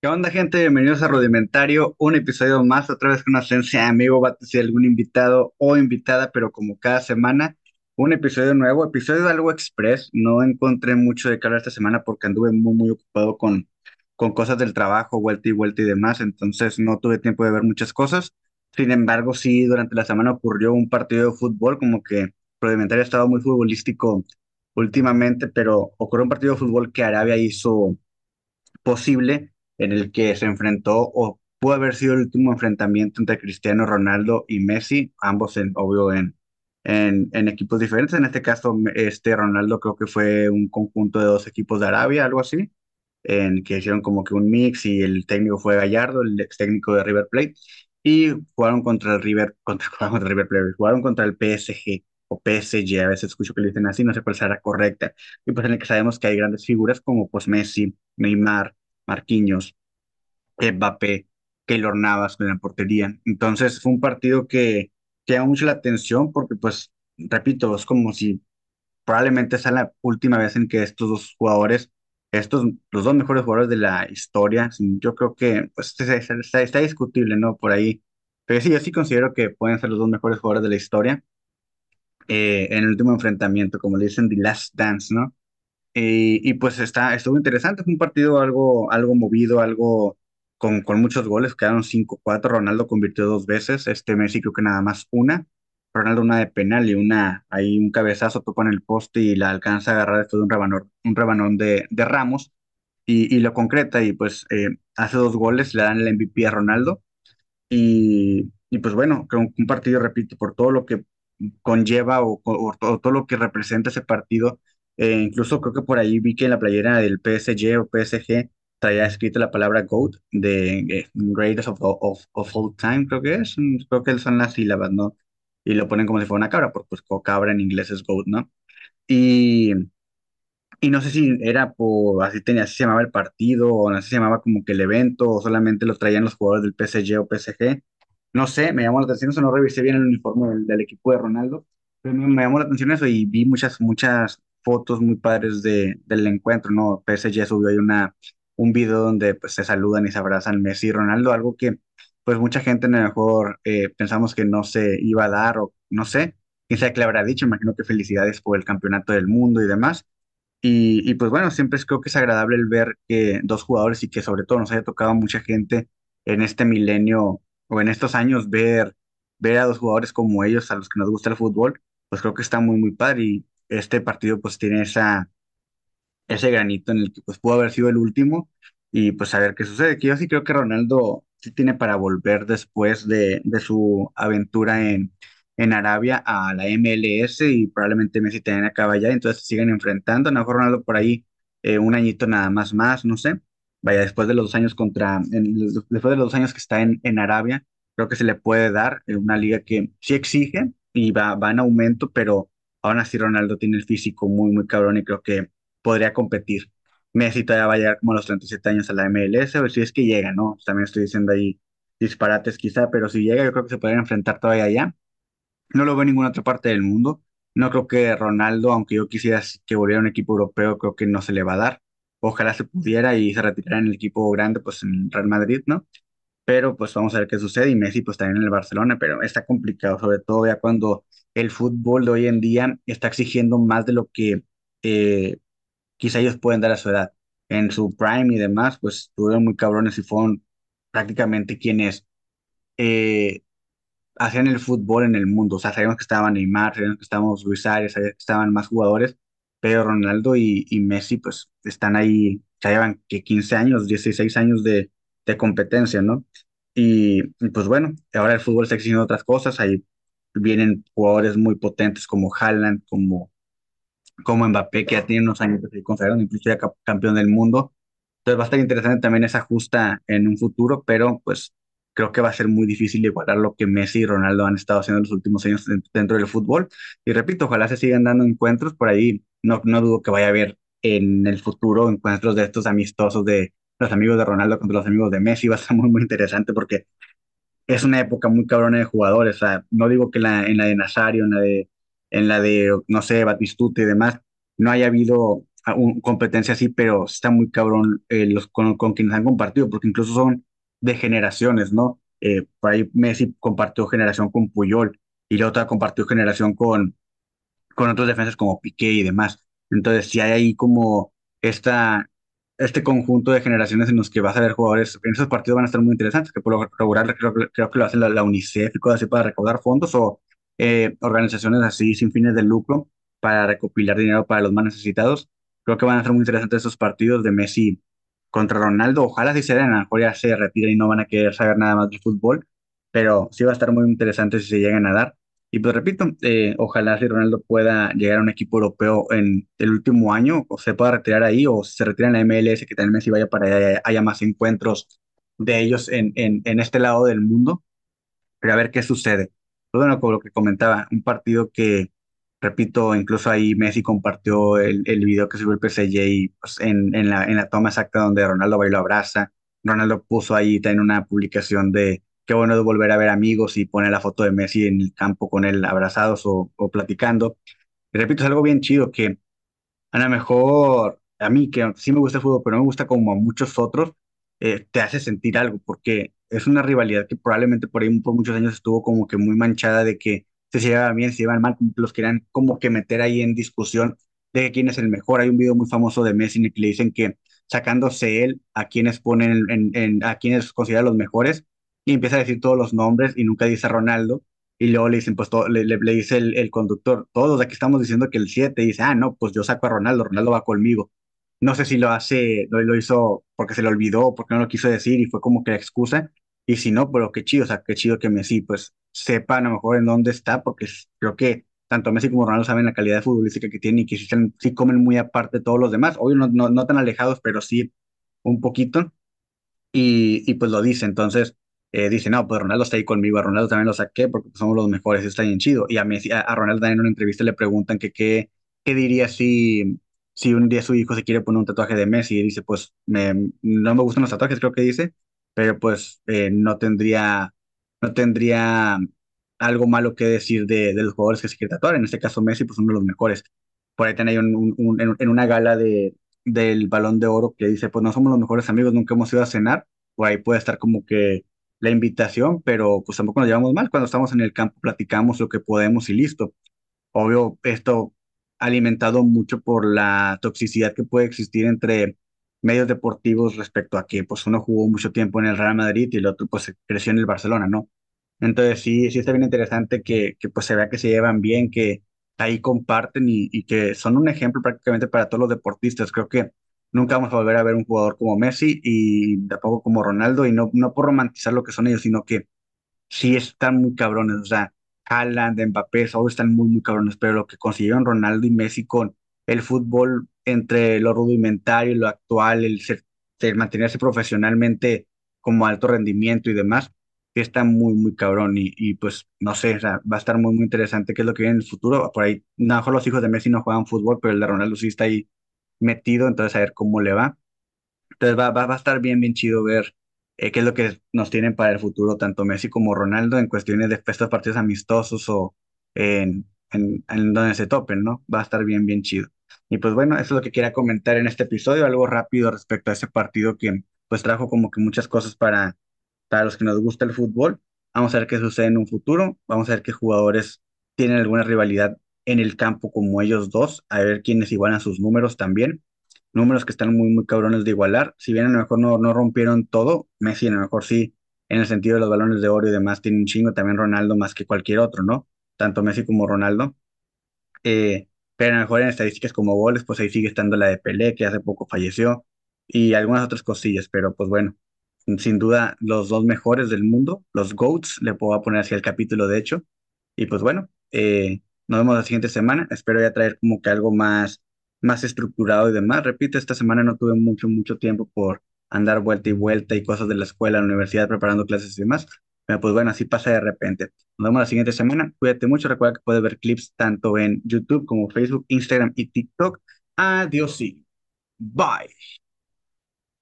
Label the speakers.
Speaker 1: ¿Qué onda, gente? Bienvenidos a Rudimentario, un episodio más, otra vez con una de amigo, va a ser algún invitado o invitada, pero como cada semana, un episodio nuevo, episodio de algo express. No encontré mucho de qué hablar esta semana porque anduve muy, muy ocupado con, con cosas del trabajo, vuelta y vuelta y demás, entonces no tuve tiempo de ver muchas cosas. Sin embargo, sí, durante la semana ocurrió un partido de fútbol, como que Rudimentario ha estado muy futbolístico últimamente, pero ocurrió un partido de fútbol que Arabia hizo posible en el que se enfrentó o pudo haber sido el último enfrentamiento entre Cristiano Ronaldo y Messi, ambos en, obvio en, en, en equipos diferentes. En este caso, este Ronaldo creo que fue un conjunto de dos equipos de Arabia, algo así, en que hicieron como que un mix y el técnico fue Gallardo, el ex técnico de River Plate, y jugaron contra el River, contra, contra River Plate, jugaron contra el PSG o PSG, a veces escucho que le dicen así, no sé cuál será correcta, y pues en el que sabemos que hay grandes figuras como pues Messi, Neymar, Marquinhos, Mbappé, Keylor Navas en la portería. Entonces fue un partido que, que mucho la atención porque, pues, repito, es como si probablemente sea la última vez en que estos dos jugadores, estos, los dos mejores jugadores de la historia, yo creo que pues, está, discutible, ¿no? Por ahí. Pero sí, yo sí considero que pueden ser los dos mejores jugadores de la historia eh, en el último enfrentamiento, como le dicen, The Last Dance, ¿no? Y pues está, estuvo interesante, fue un partido algo, algo movido, algo con, con muchos goles, quedaron cinco cuatro Ronaldo convirtió dos veces, este Messi creo que nada más una, Ronaldo una de penal y una, ahí un cabezazo topa en el poste y la alcanza a agarrar después de un rebanón, un rebanón de, de Ramos y, y lo concreta y pues eh, hace dos goles, le dan el MVP a Ronaldo y, y pues bueno, que un partido, repito, por todo lo que conlleva o, o todo, todo lo que representa ese partido. eh, incluso creo que por ahí vi que en la playera del PSG o PSG traía escrito la palabra GOAT de eh, Greatest of, of, of All Time, creo que es. mm, Creo que son las sílabas, ¿no? Y lo ponen como si fuera una cabra, porque pues cabra en inglés es GOAT, ¿no? Y, y no sé si era por, así tenía, así se llamaba el partido, o así se llamaba como que el evento, o solamente lo traían los jugadores del PSG o PSG. No sé, me llamó la atención eso, no revisé bien el uniforme del, del equipo de Ronaldo, pero me, me llamó la atención eso y vi muchas, muchas fotos muy padres de, del encuentro, ¿no? PSG subió ahí una, un video donde pues se saludan y se abrazan Messi y Ronaldo, algo que pues mucha gente a lo mejor eh, pensamos que no se iba a dar o no sé, quién sabe qué le habrá dicho, imagino que felicidades por el campeonato del mundo y demás. Y, y pues bueno, siempre creo que es agradable el ver que dos jugadores y que sobre todo nos haya tocado mucha gente en este milenio o en estos años ver, ver a dos jugadores como ellos, a los que nos gusta el fútbol, pues creo que está muy, muy padre y este partido pues tiene esa, ese granito en el que pues pudo haber sido el último y pues a ver qué sucede. Que yo sí creo que Ronaldo sí tiene para volver después de, de su aventura en, en Arabia a la MLS y probablemente Messi también acaba allá, entonces se siguen enfrentando. A lo mejor Ronaldo por ahí eh, un añito nada más más, no sé. Vaya, después de los dos años contra, en- después de los dos años que está en, en Arabia, creo que se le puede dar eh, una liga que sí exige y va, va en aumento, pero aún así Ronaldo tiene el físico muy, muy cabrón y creo que podría competir. Messi todavía va a llegar como a los 37 años a la MLS, o si es que llega, ¿no? También estoy diciendo ahí disparates quizá, pero si llega, yo creo que se podrían enfrentar todavía allá. No lo veo en ninguna otra parte del mundo. No creo que Ronaldo, aunque yo quisiera que volviera a un equipo europeo, creo que no se le va a dar. Ojalá se pudiera y se retirara en el equipo grande, pues en Real Madrid, ¿no? Pero pues vamos a ver qué sucede. Y Messi pues también en el Barcelona, pero está complicado, sobre todo ya cuando el fútbol de hoy en día está exigiendo más de lo que eh, quizá ellos pueden dar a su edad. En su prime y demás, pues estuvieron muy cabrones y fueron prácticamente quienes eh, hacían el fútbol en el mundo. O sea, sabíamos que estaban Neymar, sabíamos que estábamos Luis que estaban más jugadores, pero Ronaldo y, Messi pues están ahí, ya llevan que 15 años, 16 años de, de competencia, ¿no? Y, y, pues bueno, ahora el fútbol está exigiendo otras cosas, ahí vienen jugadores muy potentes como Haaland, como como Mbappé, que ya tiene unos años de consagrado, incluso ya campeón del mundo. Entonces va a estar interesante también esa justa en un futuro, pero pues creo que va a ser muy difícil igualar lo que Messi y Ronaldo han estado haciendo en los últimos años den- dentro del fútbol. Y repito, ojalá se sigan dando encuentros por ahí. No, no dudo que vaya a haber en el futuro encuentros de estos amistosos de los amigos de Ronaldo contra los amigos de Messi. Va a ser muy, muy interesante porque es una época muy cabrona de jugadores. O sea, no digo que la, en la de Nazario, en la de, en la de, no sé, Batistuta y demás, no haya habido a un- competencia así, pero está muy cabrón eh, los, con, con quienes han compartido, porque incluso son de generaciones, ¿no? Eh, por ahí Messi compartió generación con Puyol y la otra compartió generación con, con otros defensas como Piqué y demás. Entonces, si hay ahí como esta, este conjunto de generaciones en los que vas a ver jugadores, en esos partidos van a estar muy interesantes, que por lo regular creo, creo que lo hace la, la UNICEF y cosas así para recaudar fondos o eh, organizaciones así sin fines de lucro para recopilar dinero para los más necesitados. Creo que van a ser muy interesantes esos partidos de Messi contra Ronaldo. Ojalá sí se den, a lo mejor ya se retiren y no van a querer saber nada más de fútbol, pero sí va a estar muy interesante si se llegan a dar. Y pues repito, eh, ojalá si Ronaldo pueda llegar a un equipo europeo en el último año, o se pueda retirar ahí, o si se retira en la MLS, que también Messi vaya para allá, haya más encuentros de ellos en, en, en este lado del mundo, pero a ver qué sucede. Pues bueno, como lo que comentaba, un partido que, repito, incluso ahí Messi compartió el, el video que subió el PSG pues, en, en la, en la toma exacta donde Ronaldo va y lo abraza. Ronaldo puso ahí también una publicación de qué bueno de volver a ver amigos y pone la foto de Messi en el campo con él abrazados o, o platicando. Repito, es algo bien chido que a lo mejor a mí, que sí me gusta el fútbol, pero no me gusta como a muchos otros, eh, te hace sentir algo, porque es una rivalidad que probablemente por ahí por muchos años estuvo como que muy manchada de que se llevaban bien, se llevaban mal, los querían como que meter ahí en discusión de quién es el mejor. Hay un video muy famoso de Messi en el que le dicen que sacándose él a quienes ponen en, a quienes considera los mejores y empieza a decir todos los nombres y nunca dice Ronaldo. Y luego le dicen, pues todo- le dice el, el conductor, todos aquí estamos diciendo que el 7 dice, ah, no, pues yo saco a Ronaldo, Ronaldo va conmigo. No sé si lo hace, lo, lo hizo porque se le olvidó, porque no lo quiso decir y fue como que la excusa. Y si no, pero qué chido, o sea, qué chido que Messi, pues sepa a lo mejor en dónde está, porque creo que tanto Messi como Ronaldo saben la calidad futbolística que tienen y que sí, sí comen muy aparte de todos los demás. Obvio, no, no, no tan alejados, pero sí un poquito y, y pues lo dice. Entonces eh, dice, no, pues Ronaldo está ahí conmigo, a Ronaldo también lo saqué porque pues, somos los mejores, está bien chido. Y a, Messi, a, a Ronaldo también en una entrevista le preguntan que qué, qué diría si, si un día su hijo se quiere poner un tatuaje de Messi y dice, pues me, no me gustan los tatuajes, creo que dice, pero pues eh, no tendría, no tendría algo malo que decir de, de los jugadores que se quiere tatuar. En este caso Messi, pues uno de los mejores. Por ahí tenéis en, en una gala de, del Balón de Oro que dice, pues no somos los mejores amigos, nunca hemos ido a cenar, por ahí puede estar como que la invitación, pero pues tampoco nos llevamos mal, cuando estamos en el campo platicamos lo que podemos y listo. Obvio, esto alimentado mucho por la toxicidad que puede existir entre medios deportivos respecto a que pues uno jugó mucho tiempo en el Real Madrid y el otro pues creció en el Barcelona, ¿no? Entonces sí, sí está bien interesante que, pues se vea que se llevan bien, que ahí comparten y, y que son un ejemplo prácticamente para todos los deportistas. Creo que nunca vamos a volver a ver un jugador como Messi y tampoco como Ronaldo y no, no por romantizar lo que son ellos, sino que sí están muy cabrones, o sea, Haaland, Mbappé, todos están muy, muy cabrones, pero lo que consiguieron Ronaldo y Messi con el fútbol entre lo rudimentario y lo actual, el ser, ser- mantenerse profesionalmente como alto rendimiento y demás, sí está muy, muy cabrón y, y pues no sé, o sea, va a estar muy, muy interesante qué es lo que viene en el futuro. Por ahí, a lo mejor los hijos de Messi no juegan fútbol, pero el de Ronaldo sí está ahí metido, entonces a ver cómo le va. Entonces va, va, va a estar bien, bien chido ver eh, qué es lo que nos tienen para el futuro, tanto Messi como Ronaldo, en cuestiones de estos partidos amistosos o en, en, en donde se topen, ¿no? Va a estar bien, bien chido. Y pues bueno, eso es lo que quería comentar en este episodio, algo rápido respecto a ese partido que pues trajo como que muchas cosas para, para los que nos gusta el fútbol. Vamos a ver qué sucede en un futuro, vamos a ver qué jugadores tienen alguna rivalidad en el campo como ellos dos, a ver quiénes igualan sus números también números que están muy, muy cabrones de igualar. Si bien a lo mejor no, no rompieron todo, Messi a lo mejor sí, en el sentido de los balones de oro y demás, tiene un chingo, también Ronaldo más que cualquier otro, ¿no? Tanto Messi como Ronaldo. Eh, pero a lo mejor en estadísticas como goles, pues ahí sigue estando la de Pelé, que hace poco falleció, y algunas otras cosillas, pero pues bueno, sin duda los dos mejores del mundo, los GOATs, le puedo poner así el capítulo de hecho, y pues bueno, eh, nos vemos la siguiente semana, espero ya traer como que algo más, más estructurado y demás, repito, esta semana no tuve mucho, mucho tiempo por andar vuelta y vuelta y cosas de la escuela, la universidad, preparando clases y demás, pero pues bueno, así pasa de repente. Nos vemos la siguiente semana. Cuídate mucho. Recuerda que puedes ver clips tanto en YouTube como Facebook, Instagram y TikTok. Adiós y bye.